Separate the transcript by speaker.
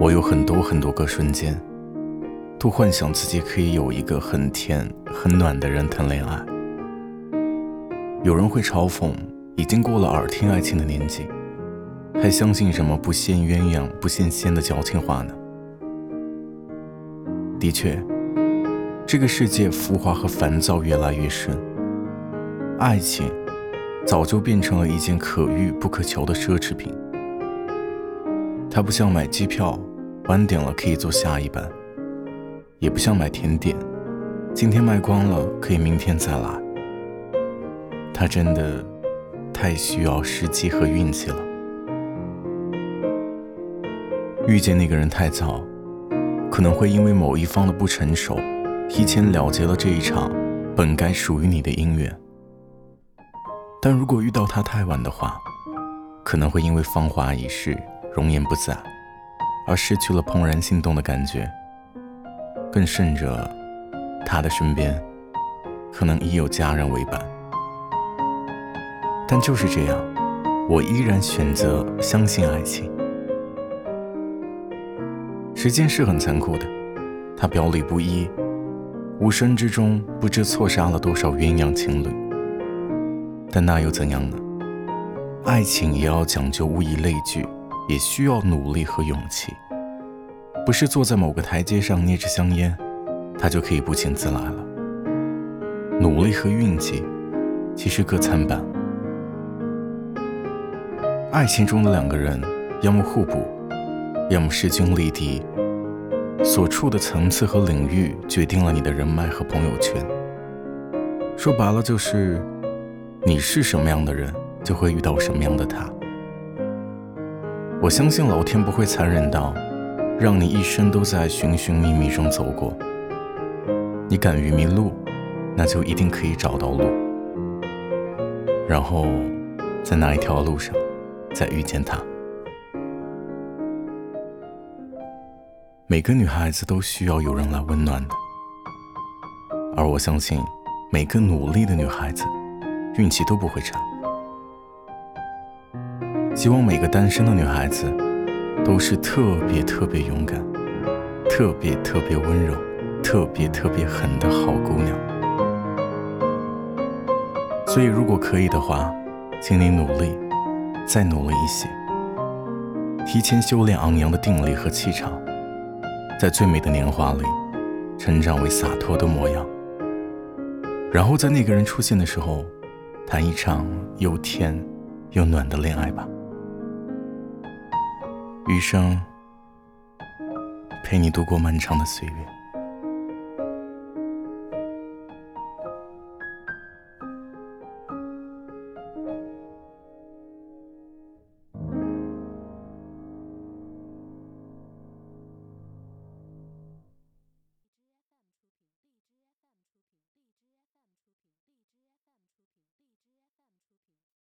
Speaker 1: 我有很多很多个瞬间，都幻想自己可以有一个很甜很暖的人谈恋爱。有人会嘲讽，已经过了耳听爱情的年纪，还相信什么不羡鸳鸯不羡仙的矫情话呢？的确，这个世界浮华和烦躁越来越深，爱情早就变成了一件可遇不可求的奢侈品。它不像买机票。晚点了可以坐下一班，也不像买甜点，今天卖光了可以明天再来。他真的太需要时机和运气了。遇见那个人太早，可能会因为某一方的不成熟，提前了结了这一场本该属于你的姻缘。但如果遇到他太晚的话，可能会因为芳华已逝，容颜不在。而失去了怦然心动的感觉，更甚者，他的身边可能已有家人为伴。但就是这样，我依然选择相信爱情。时间是很残酷的，它表里不一，无声之中不知错杀了多少鸳鸯情侣。但那又怎样呢？爱情也要讲究物以类聚。也需要努力和勇气，不是坐在某个台阶上捏着香烟，他就可以不请自来了。努力和运气其实各参半。爱情中的两个人，要么互补，要么势均力敌。所处的层次和领域决定了你的人脉和朋友圈。说白了就是，你是什么样的人，就会遇到什么样的他。我相信老天不会残忍到让你一生都在寻寻觅觅中走过。你敢于迷路，那就一定可以找到路。然后，在那一条路上，再遇见他。每个女孩子都需要有人来温暖的，而我相信，每个努力的女孩子，运气都不会差。希望每个单身的女孩子都是特别特别勇敢、特别特别温柔、特别特别狠的好姑娘。所以，如果可以的话，请你努力，再努力一些，提前修炼昂扬的定力和气场，在最美的年华里成长为洒脱的模样。然后，在那个人出现的时候，谈一场又甜又暖的恋爱吧。余生，陪你度过漫长的岁月。